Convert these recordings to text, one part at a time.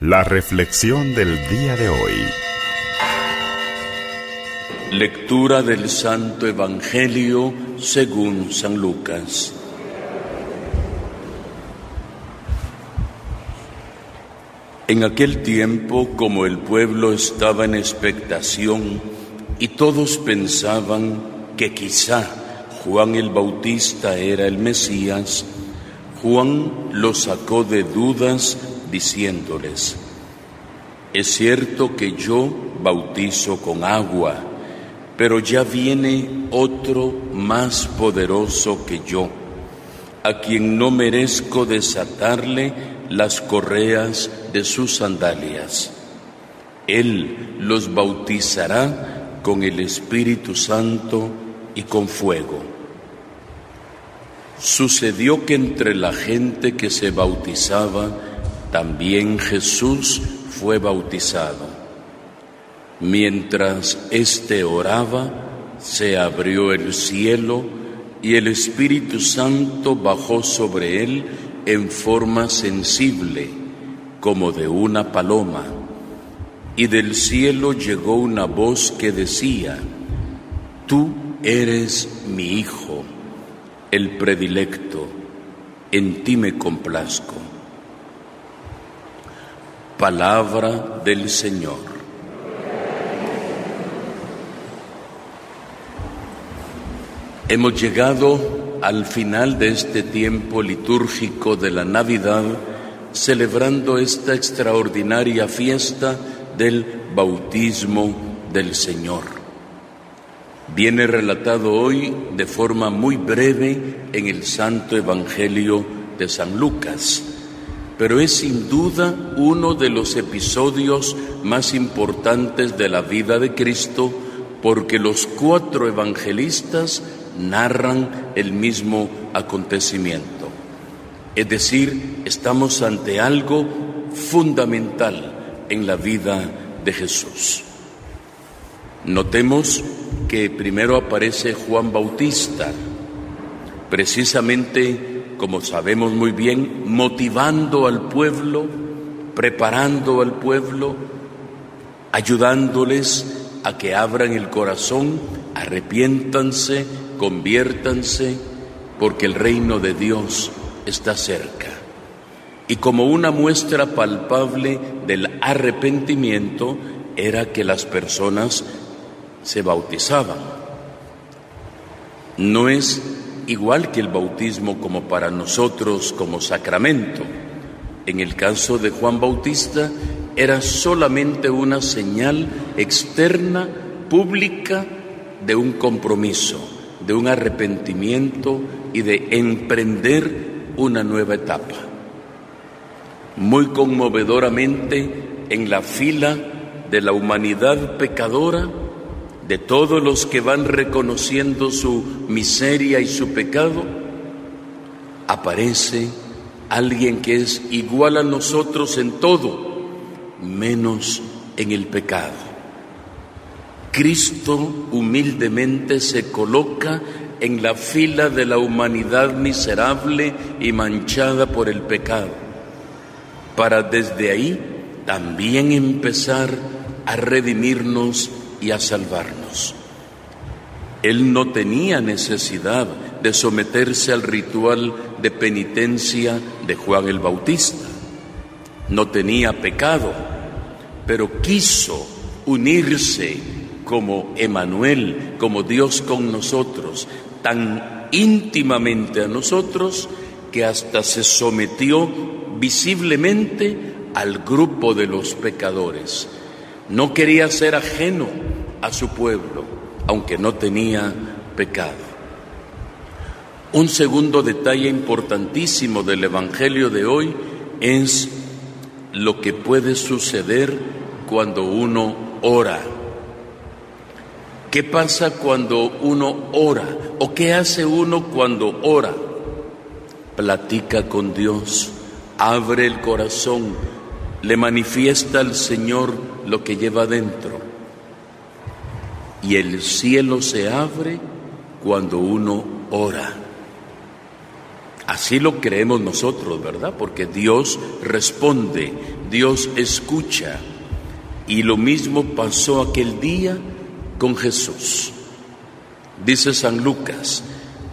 La reflexión del día de hoy. Lectura del Santo Evangelio según San Lucas. En aquel tiempo, como el pueblo estaba en expectación y todos pensaban que quizá Juan el Bautista era el Mesías, Juan lo sacó de dudas diciéndoles, es cierto que yo bautizo con agua, pero ya viene otro más poderoso que yo, a quien no merezco desatarle las correas de sus sandalias. Él los bautizará con el Espíritu Santo y con fuego. Sucedió que entre la gente que se bautizaba, también Jesús fue bautizado. Mientras éste oraba, se abrió el cielo y el Espíritu Santo bajó sobre él en forma sensible, como de una paloma. Y del cielo llegó una voz que decía, Tú eres mi Hijo, el predilecto, en ti me complazco. Palabra del Señor. Hemos llegado al final de este tiempo litúrgico de la Navidad, celebrando esta extraordinaria fiesta del bautismo del Señor. Viene relatado hoy de forma muy breve en el Santo Evangelio de San Lucas pero es sin duda uno de los episodios más importantes de la vida de Cristo porque los cuatro evangelistas narran el mismo acontecimiento. Es decir, estamos ante algo fundamental en la vida de Jesús. Notemos que primero aparece Juan Bautista, precisamente como sabemos muy bien, motivando al pueblo, preparando al pueblo, ayudándoles a que abran el corazón, arrepiéntanse, conviértanse, porque el reino de Dios está cerca. Y como una muestra palpable del arrepentimiento era que las personas se bautizaban. No es igual que el bautismo como para nosotros como sacramento. En el caso de Juan Bautista era solamente una señal externa, pública, de un compromiso, de un arrepentimiento y de emprender una nueva etapa. Muy conmovedoramente, en la fila de la humanidad pecadora, de todos los que van reconociendo su miseria y su pecado, aparece alguien que es igual a nosotros en todo, menos en el pecado. Cristo humildemente se coloca en la fila de la humanidad miserable y manchada por el pecado, para desde ahí también empezar a redimirnos y a salvarnos. Él no tenía necesidad de someterse al ritual de penitencia de Juan el Bautista. No tenía pecado, pero quiso unirse como Emanuel, como Dios con nosotros, tan íntimamente a nosotros que hasta se sometió visiblemente al grupo de los pecadores no quería ser ajeno a su pueblo, aunque no tenía pecado. Un segundo detalle importantísimo del Evangelio de hoy es lo que puede suceder cuando uno ora. ¿Qué pasa cuando uno ora? ¿O qué hace uno cuando ora? Platica con Dios, abre el corazón, le manifiesta al Señor lo que lleva dentro. Y el cielo se abre cuando uno ora. Así lo creemos nosotros, ¿verdad? Porque Dios responde, Dios escucha. Y lo mismo pasó aquel día con Jesús. Dice San Lucas,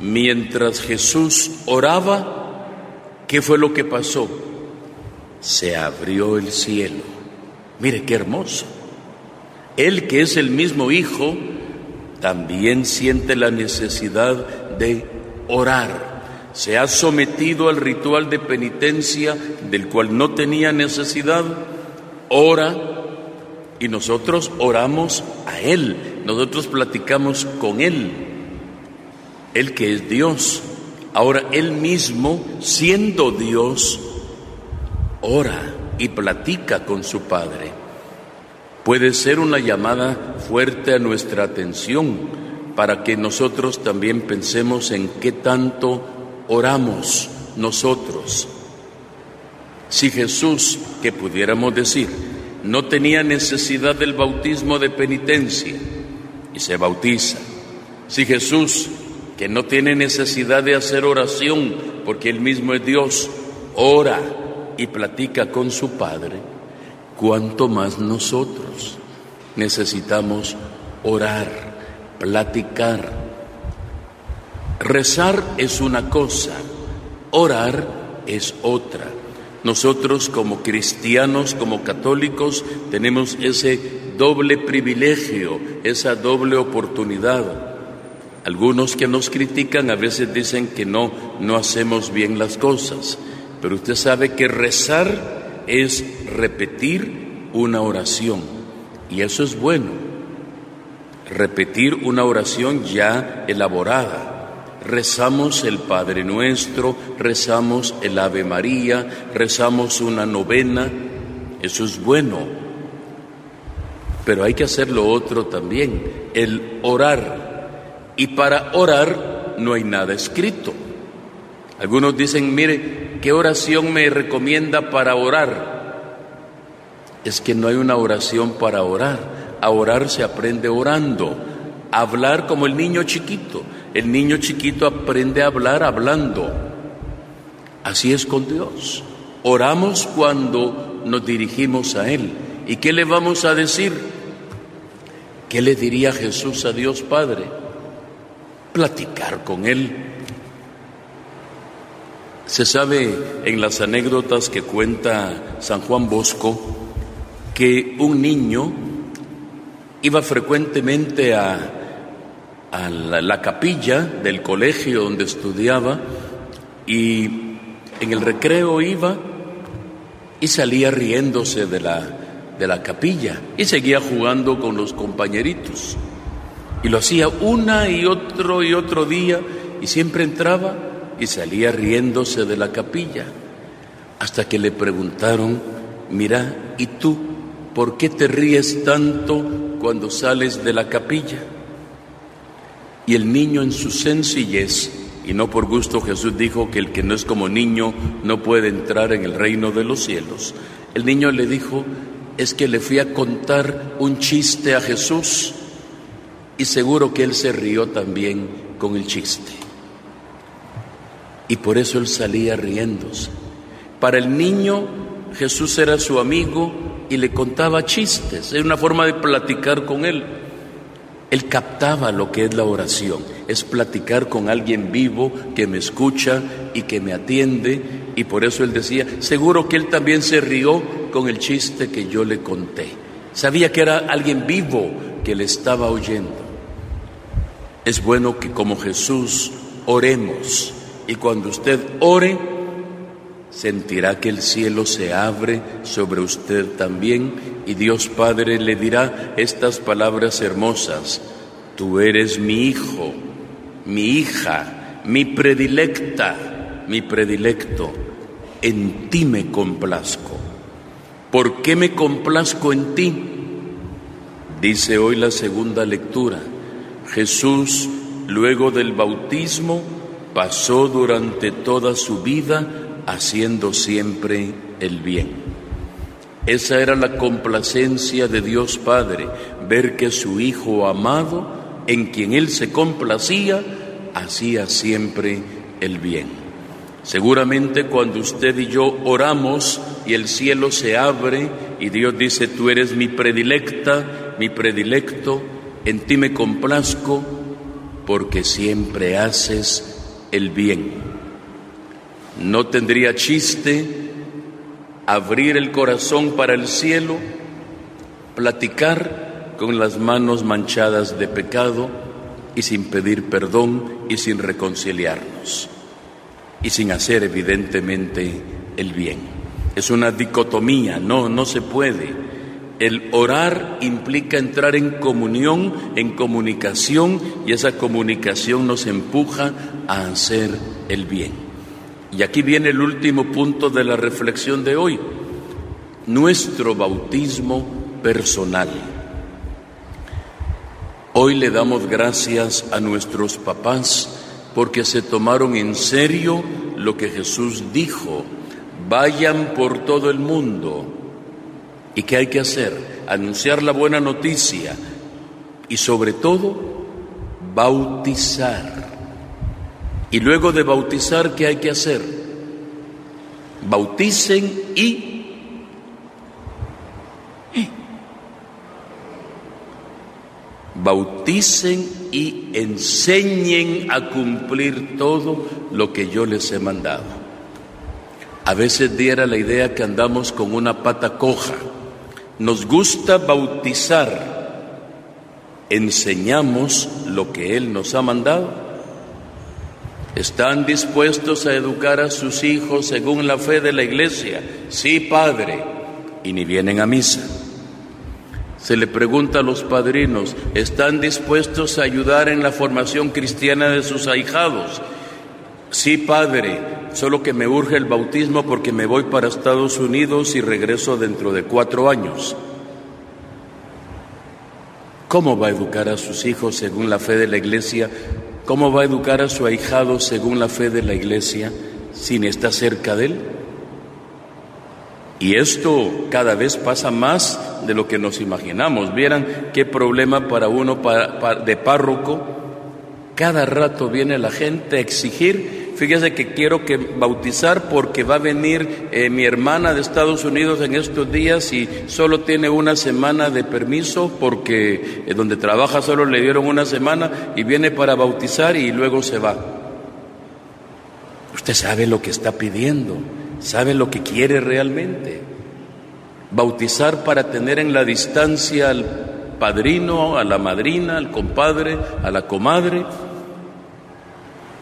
mientras Jesús oraba, ¿qué fue lo que pasó? Se abrió el cielo. Mire qué hermoso. Él que es el mismo Hijo, también siente la necesidad de orar. Se ha sometido al ritual de penitencia del cual no tenía necesidad, ora y nosotros oramos a Él, nosotros platicamos con Él, Él que es Dios. Ahora Él mismo, siendo Dios, ora y platica con su Padre puede ser una llamada fuerte a nuestra atención para que nosotros también pensemos en qué tanto oramos nosotros. Si Jesús, que pudiéramos decir, no tenía necesidad del bautismo de penitencia y se bautiza, si Jesús, que no tiene necesidad de hacer oración porque Él mismo es Dios, ora y platica con su Padre, cuanto más nosotros necesitamos orar, platicar. Rezar es una cosa, orar es otra. Nosotros como cristianos, como católicos, tenemos ese doble privilegio, esa doble oportunidad. Algunos que nos critican a veces dicen que no, no hacemos bien las cosas, pero usted sabe que rezar es repetir una oración. Y eso es bueno. Repetir una oración ya elaborada. Rezamos el Padre Nuestro, rezamos el Ave María, rezamos una novena. Eso es bueno. Pero hay que hacer lo otro también, el orar. Y para orar no hay nada escrito. Algunos dicen, mire, ¿qué oración me recomienda para orar? Es que no hay una oración para orar. A orar se aprende orando. Hablar como el niño chiquito. El niño chiquito aprende a hablar hablando. Así es con Dios. Oramos cuando nos dirigimos a Él. ¿Y qué le vamos a decir? ¿Qué le diría Jesús a Dios Padre? Platicar con Él se sabe en las anécdotas que cuenta San Juan Bosco que un niño iba frecuentemente a, la, capilla del colegio donde estudiaba y en el recreo iba y salía riéndose de la, de la capilla y seguía jugando con los compañeritos. Y lo hacía una y otro y otro día y siempre entraba y salía riéndose de la capilla, hasta que le preguntaron, mira, ¿y tú por qué te ríes tanto cuando sales de la capilla? Y el niño en su sencillez, y no por gusto Jesús dijo que el que no es como niño no puede entrar en el reino de los cielos, el niño le dijo, es que le fui a contar un chiste a Jesús y seguro que él se rió también con el chiste y por eso él salía riéndose. Para el niño Jesús era su amigo y le contaba chistes, era una forma de platicar con él. Él captaba lo que es la oración, es platicar con alguien vivo que me escucha y que me atiende y por eso él decía, seguro que él también se rió con el chiste que yo le conté. Sabía que era alguien vivo que le estaba oyendo. Es bueno que como Jesús oremos y cuando usted ore, sentirá que el cielo se abre sobre usted también y Dios Padre le dirá estas palabras hermosas. Tú eres mi hijo, mi hija, mi predilecta, mi predilecto. En ti me complazco. ¿Por qué me complazco en ti? Dice hoy la segunda lectura. Jesús, luego del bautismo, pasó durante toda su vida haciendo siempre el bien. Esa era la complacencia de Dios Padre, ver que su Hijo amado, en quien Él se complacía, hacía siempre el bien. Seguramente cuando usted y yo oramos y el cielo se abre y Dios dice, tú eres mi predilecta, mi predilecto, en ti me complazco porque siempre haces el bien. No tendría chiste abrir el corazón para el cielo, platicar con las manos manchadas de pecado y sin pedir perdón y sin reconciliarnos y sin hacer evidentemente el bien. Es una dicotomía, no, no se puede. El orar implica entrar en comunión, en comunicación, y esa comunicación nos empuja a hacer el bien. Y aquí viene el último punto de la reflexión de hoy, nuestro bautismo personal. Hoy le damos gracias a nuestros papás porque se tomaron en serio lo que Jesús dijo, vayan por todo el mundo. ¿Y qué hay que hacer? Anunciar la buena noticia y sobre todo bautizar. Y luego de bautizar, ¿qué hay que hacer? Bauticen y bauticen y enseñen a cumplir todo lo que yo les he mandado. A veces diera la idea que andamos con una pata coja. Nos gusta bautizar, enseñamos lo que Él nos ha mandado. ¿Están dispuestos a educar a sus hijos según la fe de la iglesia? Sí, Padre. Y ni vienen a misa. Se le pregunta a los padrinos, ¿están dispuestos a ayudar en la formación cristiana de sus ahijados? Sí, padre, solo que me urge el bautismo porque me voy para Estados Unidos y regreso dentro de cuatro años. ¿Cómo va a educar a sus hijos según la fe de la iglesia? ¿Cómo va a educar a su ahijado según la fe de la iglesia sin estar cerca de él? Y esto cada vez pasa más de lo que nos imaginamos. Vieran qué problema para uno de párroco. Cada rato viene la gente a exigir, fíjese que quiero que bautizar porque va a venir eh, mi hermana de Estados Unidos en estos días y solo tiene una semana de permiso porque eh, donde trabaja solo le dieron una semana y viene para bautizar y luego se va. Usted sabe lo que está pidiendo sabe lo que quiere realmente. Bautizar para tener en la distancia al padrino, a la madrina, al compadre, a la comadre.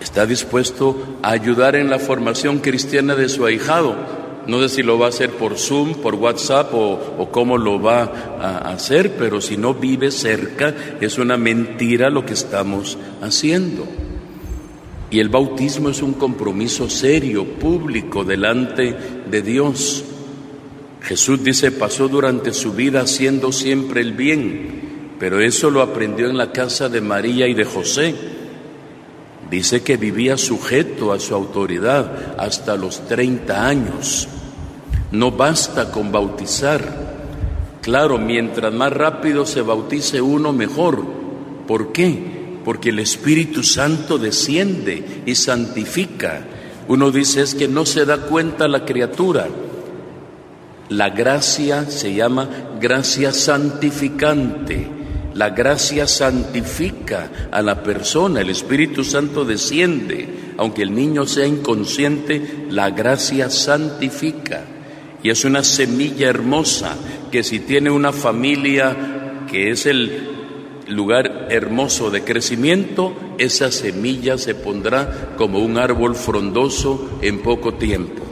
Está dispuesto a ayudar en la formación cristiana de su ahijado. No sé si lo va a hacer por Zoom, por WhatsApp o, cómo lo va a hacer, pero si no vive cerca, es una mentira lo que estamos haciendo. Y el bautismo es un compromiso serio, público, delante de Dios. Jesús dice, pasó durante su vida haciendo siempre el bien, pero eso lo aprendió en la casa de María y de José. Dice que vivía sujeto a su autoridad hasta los 30 años. No basta con bautizar. Claro, mientras más rápido se bautice uno, mejor. ¿Por qué? porque el Espíritu Santo desciende y santifica. Uno dice es que no se da cuenta la criatura. La gracia se llama gracia santificante. La gracia santifica a la persona, el Espíritu Santo desciende, aunque el niño sea inconsciente, la gracia santifica. Y es una semilla hermosa que si tiene una familia que es el lugar hermoso de crecimiento, esa semilla se pondrá como un árbol frondoso en poco tiempo.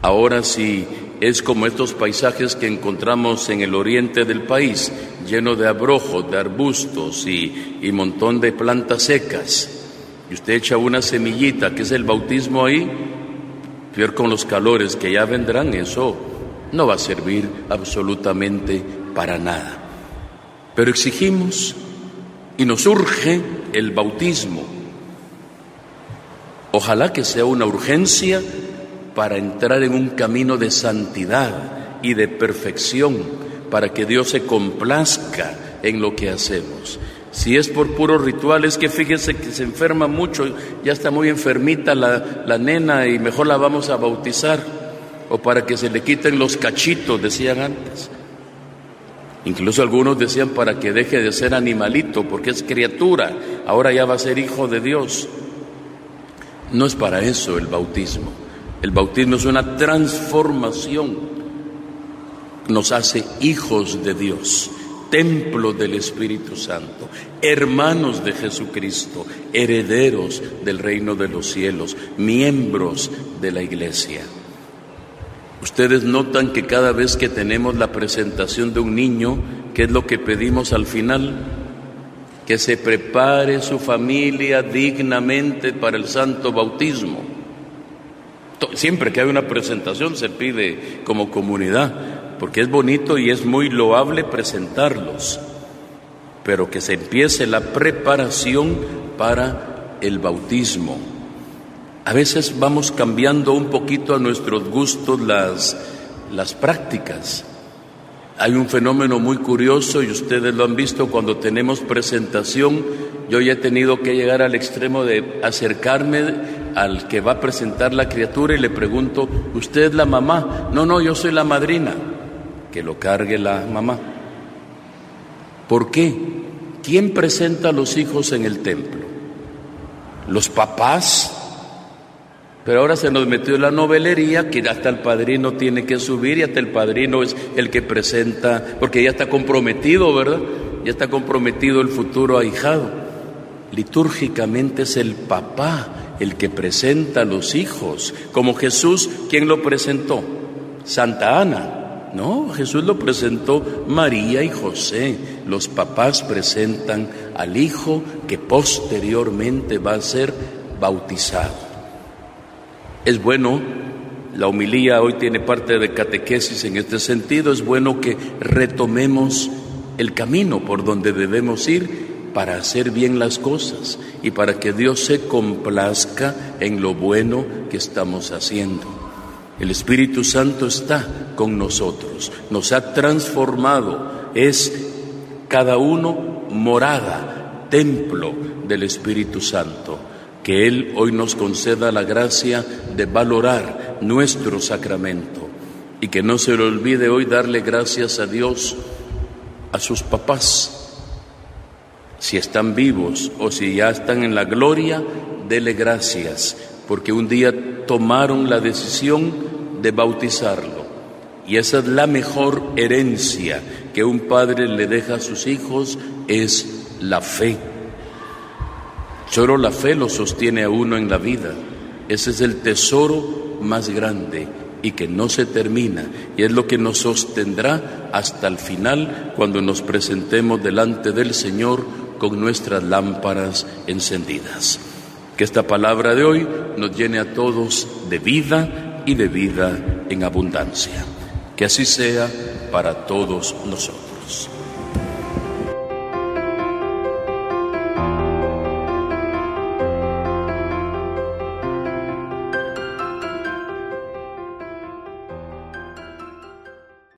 Ahora si es como estos paisajes que encontramos en el oriente del país, lleno de abrojos, de arbustos y, montón de plantas secas, y usted echa una semillita, que es el bautismo ahí, con los calores que ya vendrán, eso no va a servir absolutamente para nada. Pero exigimos y nos urge el bautismo. Ojalá que sea una urgencia para entrar en un camino de santidad y de perfección, para que Dios se complazca en lo que hacemos. Si es por puros rituales, que fíjese que se enferma mucho, ya está muy enfermita la, la nena y mejor la vamos a bautizar. O para que se le quiten los cachitos, decían antes. Incluso algunos decían para que deje de ser animalito, porque es criatura, ahora ya va a ser hijo de Dios. No es para eso el bautismo. El bautismo es una transformación. Nos hace hijos de Dios templo del Espíritu Santo, hermanos de Jesucristo, herederos del reino de los cielos, miembros de la iglesia. Ustedes notan que cada vez que tenemos la presentación de un niño, ¿qué es lo que pedimos al final? Que se prepare su familia dignamente para el santo bautismo. Siempre que hay una presentación se pide como comunidad, porque es bonito y es muy loable presentarlos, pero que se empiece la preparación para el bautismo. A veces vamos cambiando un poquito a nuestros gustos las, las prácticas. Hay un fenómeno muy curioso y ustedes lo han visto cuando tenemos presentación. Yo ya he tenido que llegar al extremo de acercarme al que va a presentar la criatura y le pregunto, ¿usted es la mamá? No, no, yo soy la madrina que lo cargue la mamá. ¿Por qué? ¿Quién presenta a los hijos en el templo? ¿Los papás? Pero ahora se nos metió la novelería que hasta el padrino tiene que subir y hasta el padrino es el que presenta, porque ya está comprometido, ¿verdad? Ya está comprometido el futuro ahijado. Litúrgicamente es el papá el que presenta a los hijos, como Jesús, ¿quién lo presentó? Santa Ana. No, Jesús lo presentó María y José. Los papás presentan al hijo que posteriormente va a ser bautizado. Es bueno, la homilía hoy tiene parte de catequesis en este sentido, es bueno que retomemos el camino por donde debemos ir para hacer bien las cosas y para que Dios se complazca en lo bueno que estamos haciendo. El Espíritu Santo está con nosotros, nos ha transformado, es cada uno morada, templo del Espíritu Santo. Que Él hoy nos conceda la gracia de valorar nuestro sacramento y que no se le olvide hoy darle gracias a Dios, a sus papás, si están vivos o si ya están en la gloria, dele gracias, porque un día tomaron la decisión de bautizarlo. Y esa es la mejor herencia que un padre le deja a sus hijos, es la fe. Solo la fe lo sostiene a uno en la vida. Ese es el tesoro más grande y que no se termina. Y es lo que nos sostendrá hasta el final cuando nos presentemos delante del Señor con nuestras lámparas encendidas. Que esta palabra de hoy nos llene a todos de vida y de vida en abundancia. Que así sea para todos nosotros.